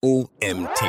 OMT.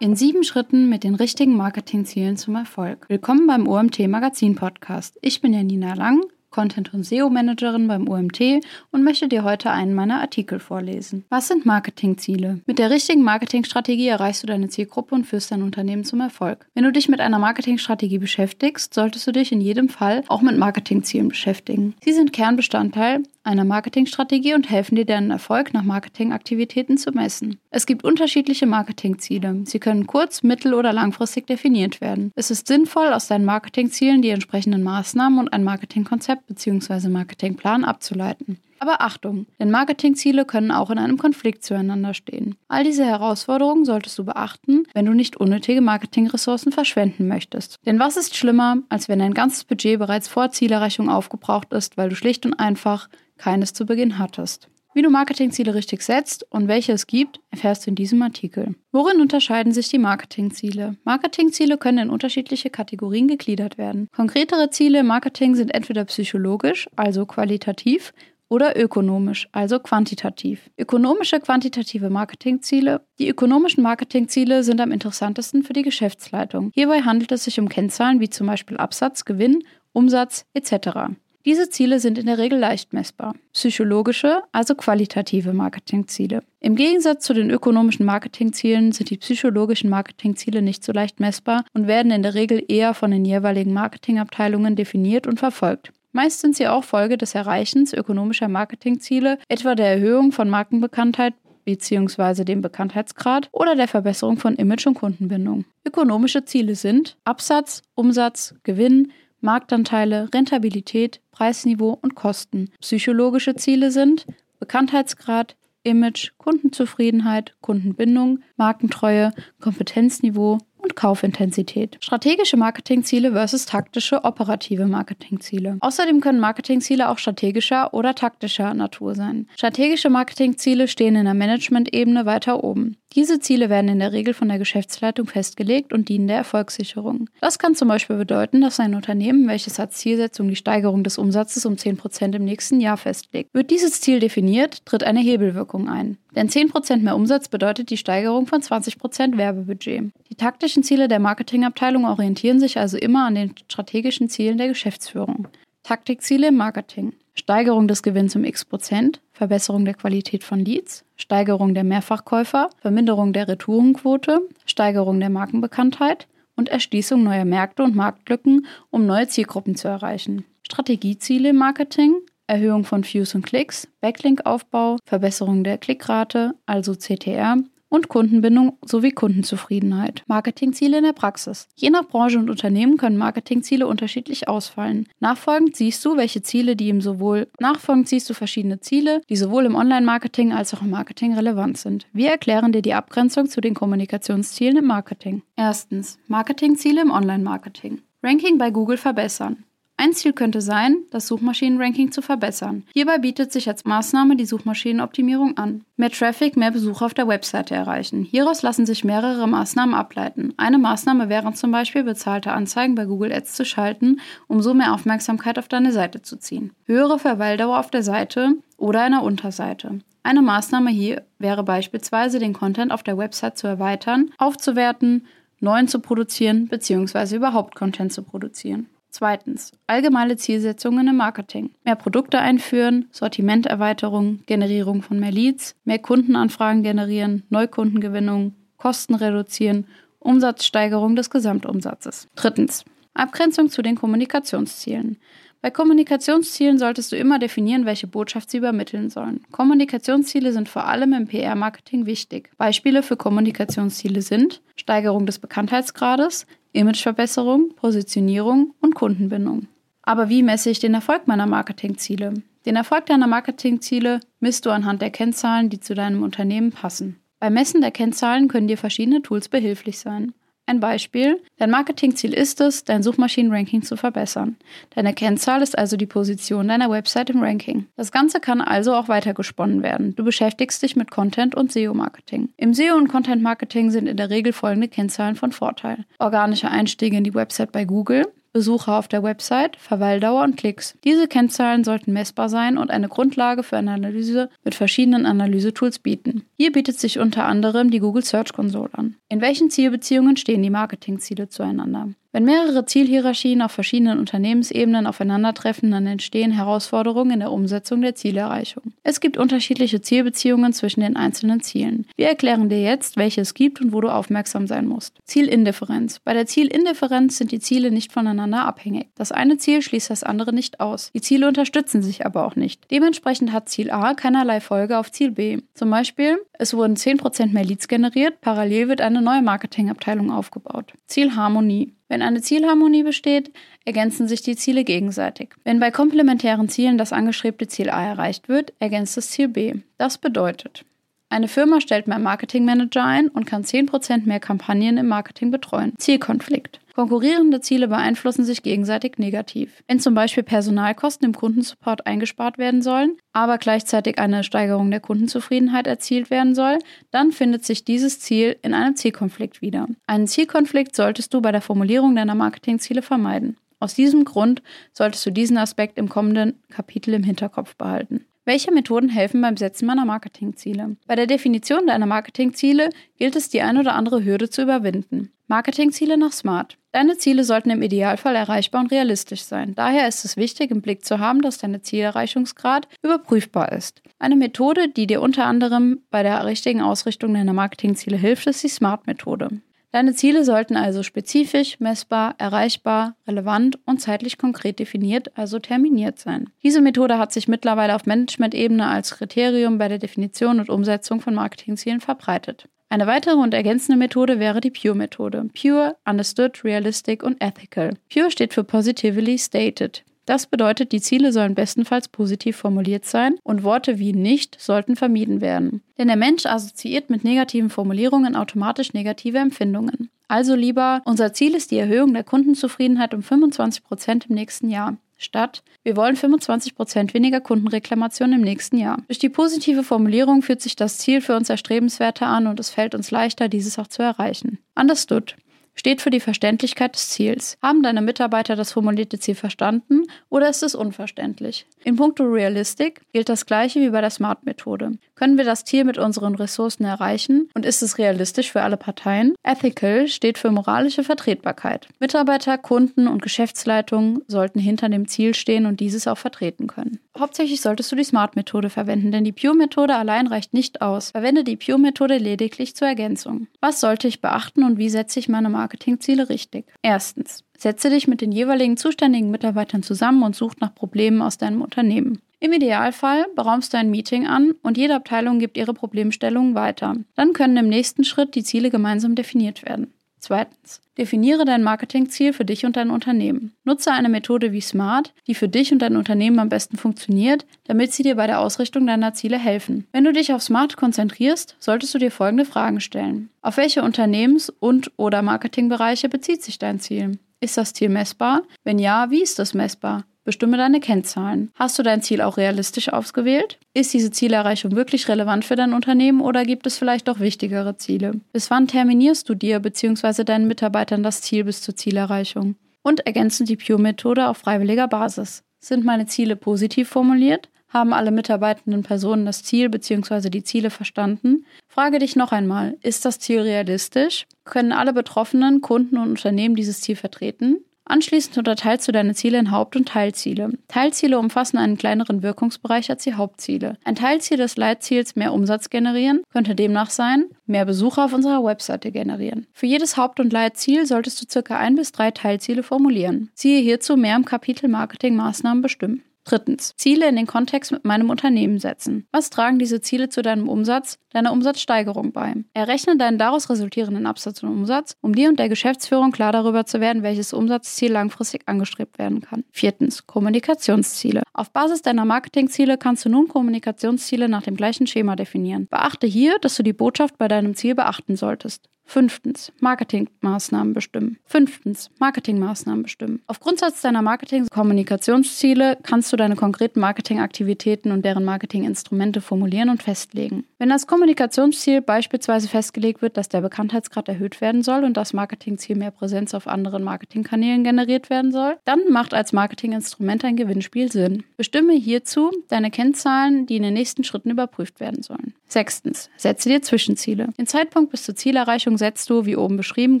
In sieben Schritten mit den richtigen Marketingzielen zum Erfolg. Willkommen beim OMT Magazin Podcast. Ich bin Janina Lang, Content- und SEO-Managerin beim OMT und möchte dir heute einen meiner Artikel vorlesen. Was sind Marketingziele? Mit der richtigen Marketingstrategie erreichst du deine Zielgruppe und führst dein Unternehmen zum Erfolg. Wenn du dich mit einer Marketingstrategie beschäftigst, solltest du dich in jedem Fall auch mit Marketingzielen beschäftigen. Sie sind Kernbestandteil einer Marketingstrategie und helfen dir, deinen Erfolg nach Marketingaktivitäten zu messen. Es gibt unterschiedliche Marketingziele. Sie können kurz-, mittel- oder langfristig definiert werden. Es ist sinnvoll, aus deinen Marketingzielen die entsprechenden Maßnahmen und ein Marketingkonzept bzw. Marketingplan abzuleiten. Aber Achtung, denn Marketingziele können auch in einem Konflikt zueinander stehen. All diese Herausforderungen solltest du beachten, wenn du nicht unnötige Marketingressourcen verschwenden möchtest. Denn was ist schlimmer, als wenn dein ganzes Budget bereits vor Zielerreichung aufgebraucht ist, weil du schlicht und einfach keines zu Beginn hattest? Wie du Marketingziele richtig setzt und welche es gibt, erfährst du in diesem Artikel. Worin unterscheiden sich die Marketingziele? Marketingziele können in unterschiedliche Kategorien gegliedert werden. Konkretere Ziele im Marketing sind entweder psychologisch, also qualitativ, oder ökonomisch, also quantitativ. Ökonomische quantitative Marketingziele. Die ökonomischen Marketingziele sind am interessantesten für die Geschäftsleitung. Hierbei handelt es sich um Kennzahlen wie zum Beispiel Absatz, Gewinn, Umsatz etc. Diese Ziele sind in der Regel leicht messbar. Psychologische, also qualitative Marketingziele. Im Gegensatz zu den ökonomischen Marketingzielen sind die psychologischen Marketingziele nicht so leicht messbar und werden in der Regel eher von den jeweiligen Marketingabteilungen definiert und verfolgt. Meist sind sie auch Folge des Erreichens ökonomischer Marketingziele, etwa der Erhöhung von Markenbekanntheit bzw. dem Bekanntheitsgrad oder der Verbesserung von Image und Kundenbindung. Ökonomische Ziele sind Absatz, Umsatz, Gewinn, Marktanteile, Rentabilität, Preisniveau und Kosten. Psychologische Ziele sind Bekanntheitsgrad, Image, Kundenzufriedenheit, Kundenbindung, Markentreue, Kompetenzniveau und Kaufintensität. Strategische Marketingziele versus taktische operative Marketingziele. Außerdem können Marketingziele auch strategischer oder taktischer Natur sein. Strategische Marketingziele stehen in der Management-Ebene weiter oben. Diese Ziele werden in der Regel von der Geschäftsleitung festgelegt und dienen der Erfolgssicherung. Das kann zum Beispiel bedeuten, dass ein Unternehmen, welches als Zielsetzung die Steigerung des Umsatzes um 10% im nächsten Jahr festlegt. Wird dieses Ziel definiert, tritt eine Hebelwirkung ein. Denn 10% mehr Umsatz bedeutet die Steigerung von 20% Werbebudget. Die taktischen Ziele der Marketingabteilung orientieren sich also immer an den strategischen Zielen der Geschäftsführung. Taktikziele im Marketing. Steigerung des Gewinns um x Prozent, Verbesserung der Qualität von Leads, Steigerung der Mehrfachkäufer, Verminderung der Retourenquote, Steigerung der Markenbekanntheit und Erschließung neuer Märkte und Marktlücken, um neue Zielgruppen zu erreichen. Strategieziele im Marketing, Erhöhung von Views und Klicks, Backlink-Aufbau, Verbesserung der Klickrate, also CTR, und Kundenbindung sowie Kundenzufriedenheit. Marketingziele in der Praxis. Je nach Branche und Unternehmen können Marketingziele unterschiedlich ausfallen. Nachfolgend siehst du, welche Ziele, die im sowohl nachfolgend siehst du verschiedene Ziele, die sowohl im Online-Marketing als auch im Marketing relevant sind. Wir erklären dir die Abgrenzung zu den Kommunikationszielen im Marketing. Erstens Marketingziele im Online-Marketing. Ranking bei Google verbessern. Ein Ziel könnte sein, das Suchmaschinenranking zu verbessern. Hierbei bietet sich als Maßnahme die Suchmaschinenoptimierung an. Mehr Traffic, mehr Besucher auf der Webseite erreichen. Hieraus lassen sich mehrere Maßnahmen ableiten. Eine Maßnahme wäre zum Beispiel, bezahlte Anzeigen bei Google Ads zu schalten, um so mehr Aufmerksamkeit auf deine Seite zu ziehen. Höhere Verweildauer auf der Seite oder einer Unterseite. Eine Maßnahme hier wäre beispielsweise, den Content auf der Website zu erweitern, aufzuwerten, neuen zu produzieren bzw. überhaupt Content zu produzieren. Zweitens, allgemeine Zielsetzungen im Marketing. Mehr Produkte einführen, Sortimenterweiterung, Generierung von mehr Leads, mehr Kundenanfragen generieren, Neukundengewinnung, Kosten reduzieren, Umsatzsteigerung des Gesamtumsatzes. Drittens, Abgrenzung zu den Kommunikationszielen. Bei Kommunikationszielen solltest du immer definieren, welche Botschaft sie übermitteln sollen. Kommunikationsziele sind vor allem im PR-Marketing wichtig. Beispiele für Kommunikationsziele sind Steigerung des Bekanntheitsgrades, Imageverbesserung, Positionierung und Kundenbindung. Aber wie messe ich den Erfolg meiner Marketingziele? Den Erfolg deiner Marketingziele misst du anhand der Kennzahlen, die zu deinem Unternehmen passen. Beim Messen der Kennzahlen können dir verschiedene Tools behilflich sein. Ein Beispiel. Dein Marketingziel ist es, dein Suchmaschinenranking zu verbessern. Deine Kennzahl ist also die Position deiner Website im Ranking. Das Ganze kann also auch weitergesponnen werden. Du beschäftigst dich mit Content und SEO-Marketing. Im SEO- und Content-Marketing sind in der Regel folgende Kennzahlen von Vorteil. Organische Einstiege in die Website bei Google, Besucher auf der Website, Verweildauer und Klicks. Diese Kennzahlen sollten messbar sein und eine Grundlage für eine Analyse mit verschiedenen Analysetools bieten. Hier bietet sich unter anderem die Google Search Console an. In welchen Zielbeziehungen stehen die Marketingziele zueinander? Wenn mehrere Zielhierarchien auf verschiedenen Unternehmensebenen aufeinandertreffen, dann entstehen Herausforderungen in der Umsetzung der Zielerreichung. Es gibt unterschiedliche Zielbeziehungen zwischen den einzelnen Zielen. Wir erklären dir jetzt, welche es gibt und wo du aufmerksam sein musst. Zielindifferenz. Bei der Zielindifferenz sind die Ziele nicht voneinander abhängig. Das eine Ziel schließt das andere nicht aus. Die Ziele unterstützen sich aber auch nicht. Dementsprechend hat Ziel A keinerlei Folge auf Ziel B. Zum Beispiel, es wurden 10% mehr Leads generiert, parallel wird eine neue Marketingabteilung aufgebaut. Zielharmonie. Wenn eine Zielharmonie besteht, ergänzen sich die Ziele gegenseitig. Wenn bei komplementären Zielen das angestrebte Ziel A erreicht wird, ergänzt das Ziel B. Das bedeutet, eine Firma stellt mehr Marketingmanager ein und kann 10% mehr Kampagnen im Marketing betreuen. Zielkonflikt. Konkurrierende Ziele beeinflussen sich gegenseitig negativ. Wenn zum Beispiel Personalkosten im Kundensupport eingespart werden sollen, aber gleichzeitig eine Steigerung der Kundenzufriedenheit erzielt werden soll, dann findet sich dieses Ziel in einem Zielkonflikt wieder. Einen Zielkonflikt solltest du bei der Formulierung deiner Marketingziele vermeiden. Aus diesem Grund solltest du diesen Aspekt im kommenden Kapitel im Hinterkopf behalten. Welche Methoden helfen beim Setzen meiner Marketingziele? Bei der Definition deiner Marketingziele gilt es, die ein oder andere Hürde zu überwinden. Marketingziele nach Smart. Deine Ziele sollten im Idealfall erreichbar und realistisch sein. Daher ist es wichtig, im Blick zu haben, dass dein Zielerreichungsgrad überprüfbar ist. Eine Methode, die dir unter anderem bei der richtigen Ausrichtung deiner Marketingziele hilft, ist die Smart-Methode. Deine Ziele sollten also spezifisch, messbar, erreichbar, relevant und zeitlich konkret definiert, also terminiert sein. Diese Methode hat sich mittlerweile auf Management-Ebene als Kriterium bei der Definition und Umsetzung von Marketingzielen verbreitet. Eine weitere und ergänzende Methode wäre die Pure-Methode. Pure, Understood, Realistic und Ethical. Pure steht für Positively Stated. Das bedeutet, die Ziele sollen bestenfalls positiv formuliert sein und Worte wie nicht sollten vermieden werden. Denn der Mensch assoziiert mit negativen Formulierungen automatisch negative Empfindungen. Also lieber, unser Ziel ist die Erhöhung der Kundenzufriedenheit um 25 Prozent im nächsten Jahr statt wir wollen 25% weniger Kundenreklamationen im nächsten Jahr. Durch die positive Formulierung fühlt sich das Ziel für uns erstrebenswerter an und es fällt uns leichter, dieses auch zu erreichen. Understood steht für die Verständlichkeit des Ziels. Haben deine Mitarbeiter das formulierte Ziel verstanden oder ist es unverständlich? In puncto Realistic gilt das gleiche wie bei der SMART-Methode. Können wir das Ziel mit unseren Ressourcen erreichen und ist es realistisch für alle Parteien? Ethical steht für moralische Vertretbarkeit. Mitarbeiter, Kunden und Geschäftsleitungen sollten hinter dem Ziel stehen und dieses auch vertreten können. Hauptsächlich solltest du die SMART-Methode verwenden, denn die Pure-Methode allein reicht nicht aus. Verwende die Pure-Methode lediglich zur Ergänzung. Was sollte ich beachten und wie setze ich meine Marketingziele richtig? Erstens. Setze dich mit den jeweiligen zuständigen Mitarbeitern zusammen und such nach Problemen aus deinem Unternehmen. Im Idealfall beraumst du ein Meeting an und jede Abteilung gibt ihre Problemstellungen weiter. Dann können im nächsten Schritt die Ziele gemeinsam definiert werden. Zweitens. Definiere dein Marketingziel für dich und dein Unternehmen. Nutze eine Methode wie SMART, die für dich und dein Unternehmen am besten funktioniert, damit sie dir bei der Ausrichtung deiner Ziele helfen. Wenn du dich auf SMART konzentrierst, solltest du dir folgende Fragen stellen. Auf welche Unternehmens- und/oder Marketingbereiche bezieht sich dein Ziel? Ist das Ziel messbar? Wenn ja, wie ist das messbar? Bestimme deine Kennzahlen. Hast du dein Ziel auch realistisch ausgewählt? Ist diese Zielerreichung wirklich relevant für dein Unternehmen oder gibt es vielleicht doch wichtigere Ziele? Bis wann terminierst du dir bzw. deinen Mitarbeitern das Ziel bis zur Zielerreichung? Und ergänzen die Pure-Methode auf freiwilliger Basis. Sind meine Ziele positiv formuliert? Haben alle mitarbeitenden Personen das Ziel bzw. die Ziele verstanden? Frage dich noch einmal, ist das Ziel realistisch? Können alle betroffenen Kunden und Unternehmen dieses Ziel vertreten? Anschließend unterteilst du deine Ziele in Haupt- und Teilziele. Teilziele umfassen einen kleineren Wirkungsbereich als die Hauptziele. Ein Teilziel des Leitziels mehr Umsatz generieren könnte demnach sein, mehr Besucher auf unserer Webseite generieren. Für jedes Haupt- und Leitziel solltest du circa ein bis drei Teilziele formulieren. Siehe hierzu mehr im Kapitel Marketing Maßnahmen bestimmen. Drittens, Ziele in den Kontext mit meinem Unternehmen setzen. Was tragen diese Ziele zu deinem Umsatz, deiner Umsatzsteigerung bei? Errechne deinen daraus resultierenden Absatz und Umsatz, um dir und der Geschäftsführung klar darüber zu werden, welches Umsatzziel langfristig angestrebt werden kann. Viertens, Kommunikationsziele. Auf Basis deiner Marketingziele kannst du nun Kommunikationsziele nach dem gleichen Schema definieren. Beachte hier, dass du die Botschaft bei deinem Ziel beachten solltest. Fünftens, Marketingmaßnahmen bestimmen. Fünftens, Marketingmaßnahmen bestimmen. Auf Grundsatz deiner Marketing-Kommunikationsziele kannst du deine konkreten Marketingaktivitäten und deren Marketinginstrumente formulieren und festlegen. Wenn das Kommunikationsziel beispielsweise festgelegt wird, dass der Bekanntheitsgrad erhöht werden soll und das Marketingziel mehr Präsenz auf anderen Marketingkanälen generiert werden soll, dann macht als Marketinginstrument ein Gewinnspiel Sinn. Bestimme hierzu deine Kennzahlen, die in den nächsten Schritten überprüft werden sollen. Sechstens, setze dir Zwischenziele. Den Zeitpunkt bis zur Zielerreichung setzt du, wie oben beschrieben,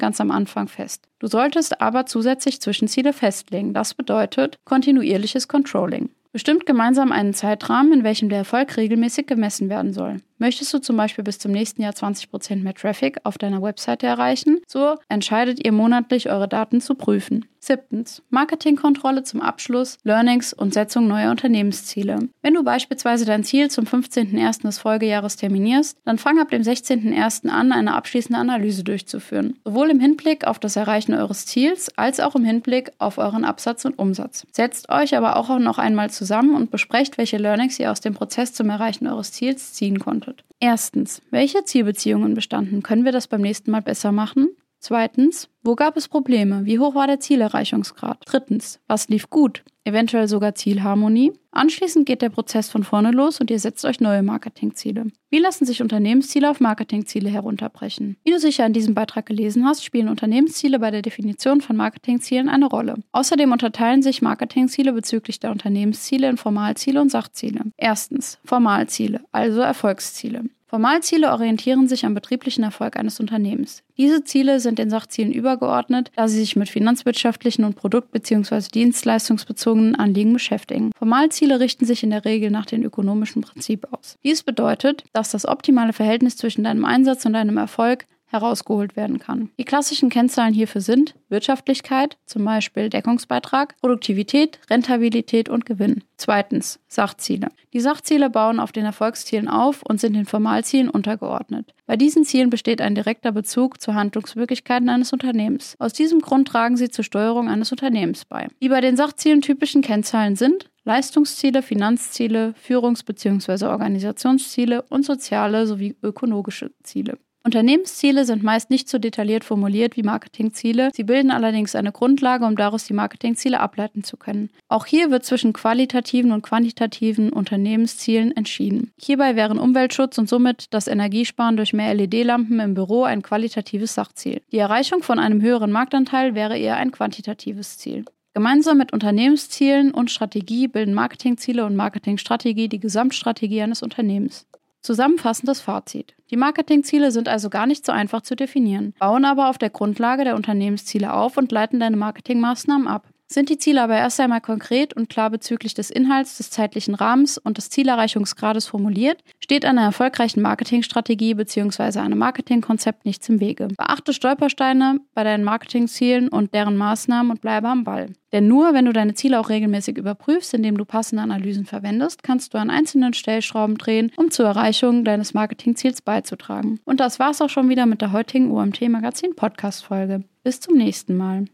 ganz am Anfang fest. Du solltest aber zusätzlich Zwischenziele festlegen. Das bedeutet kontinuierliches Controlling. Bestimmt gemeinsam einen Zeitrahmen, in welchem der Erfolg regelmäßig gemessen werden soll. Möchtest du zum Beispiel bis zum nächsten Jahr 20% mehr Traffic auf deiner Webseite erreichen, so entscheidet ihr monatlich eure Daten zu prüfen. Siebtens. Marketingkontrolle zum Abschluss, Learnings und Setzung neuer Unternehmensziele. Wenn du beispielsweise dein Ziel zum 15.01. des Folgejahres terminierst, dann fang ab dem 16.01. an, eine abschließende Analyse durchzuführen. Sowohl im Hinblick auf das Erreichen eures Ziels als auch im Hinblick auf euren Absatz und Umsatz. Setzt euch aber auch noch einmal zusammen und besprecht, welche Learnings ihr aus dem Prozess zum Erreichen eures Ziels ziehen konntet beantwortet. Erstens, welche Zielbeziehungen bestanden? Können wir das beim nächsten Mal besser machen? Zweitens, wo gab es Probleme? Wie hoch war der Zielerreichungsgrad? Drittens, was lief gut? Eventuell sogar Zielharmonie? Anschließend geht der Prozess von vorne los und ihr setzt euch neue Marketingziele. Wie lassen sich Unternehmensziele auf Marketingziele herunterbrechen? Wie du sicher in diesem Beitrag gelesen hast, spielen Unternehmensziele bei der Definition von Marketingzielen eine Rolle. Außerdem unterteilen sich Marketingziele bezüglich der Unternehmensziele in Formalziele und Sachziele. Erstens, Formalziele, also Erfolgsziele. Formalziele orientieren sich am betrieblichen Erfolg eines Unternehmens. Diese Ziele sind den Sachzielen übergeordnet, da sie sich mit finanzwirtschaftlichen und produkt- bzw. dienstleistungsbezogenen Anliegen beschäftigen. Formalziele richten sich in der Regel nach dem ökonomischen Prinzip aus. Dies bedeutet, dass das optimale Verhältnis zwischen deinem Einsatz und deinem Erfolg herausgeholt werden kann. Die klassischen Kennzahlen hierfür sind Wirtschaftlichkeit, zum Beispiel Deckungsbeitrag, Produktivität, Rentabilität und Gewinn. Zweitens Sachziele. Die Sachziele bauen auf den Erfolgszielen auf und sind den Formalzielen untergeordnet. Bei diesen Zielen besteht ein direkter Bezug zu Handlungsmöglichkeiten eines Unternehmens. Aus diesem Grund tragen sie zur Steuerung eines Unternehmens bei. Die bei den Sachzielen typischen Kennzahlen sind Leistungsziele, Finanzziele, Führungs- bzw. Organisationsziele und soziale sowie ökologische Ziele. Unternehmensziele sind meist nicht so detailliert formuliert wie Marketingziele, sie bilden allerdings eine Grundlage, um daraus die Marketingziele ableiten zu können. Auch hier wird zwischen qualitativen und quantitativen Unternehmenszielen entschieden. Hierbei wären Umweltschutz und somit das Energiesparen durch mehr LED-Lampen im Büro ein qualitatives Sachziel. Die Erreichung von einem höheren Marktanteil wäre eher ein quantitatives Ziel. Gemeinsam mit Unternehmenszielen und Strategie bilden Marketingziele und Marketingstrategie die Gesamtstrategie eines Unternehmens. Zusammenfassendes Fazit. Die Marketingziele sind also gar nicht so einfach zu definieren, bauen aber auf der Grundlage der Unternehmensziele auf und leiten deine Marketingmaßnahmen ab. Sind die Ziele aber erst einmal konkret und klar bezüglich des Inhalts, des zeitlichen Rahmens und des Zielerreichungsgrades formuliert, steht einer erfolgreichen Marketingstrategie bzw. einem Marketingkonzept nichts im Wege. Beachte Stolpersteine bei deinen Marketingzielen und deren Maßnahmen und bleibe am Ball. Denn nur wenn du deine Ziele auch regelmäßig überprüfst, indem du passende Analysen verwendest, kannst du an einzelnen Stellschrauben drehen, um zur Erreichung deines Marketingziels beizutragen. Und das war's auch schon wieder mit der heutigen UMT Magazin Podcast Folge. Bis zum nächsten Mal.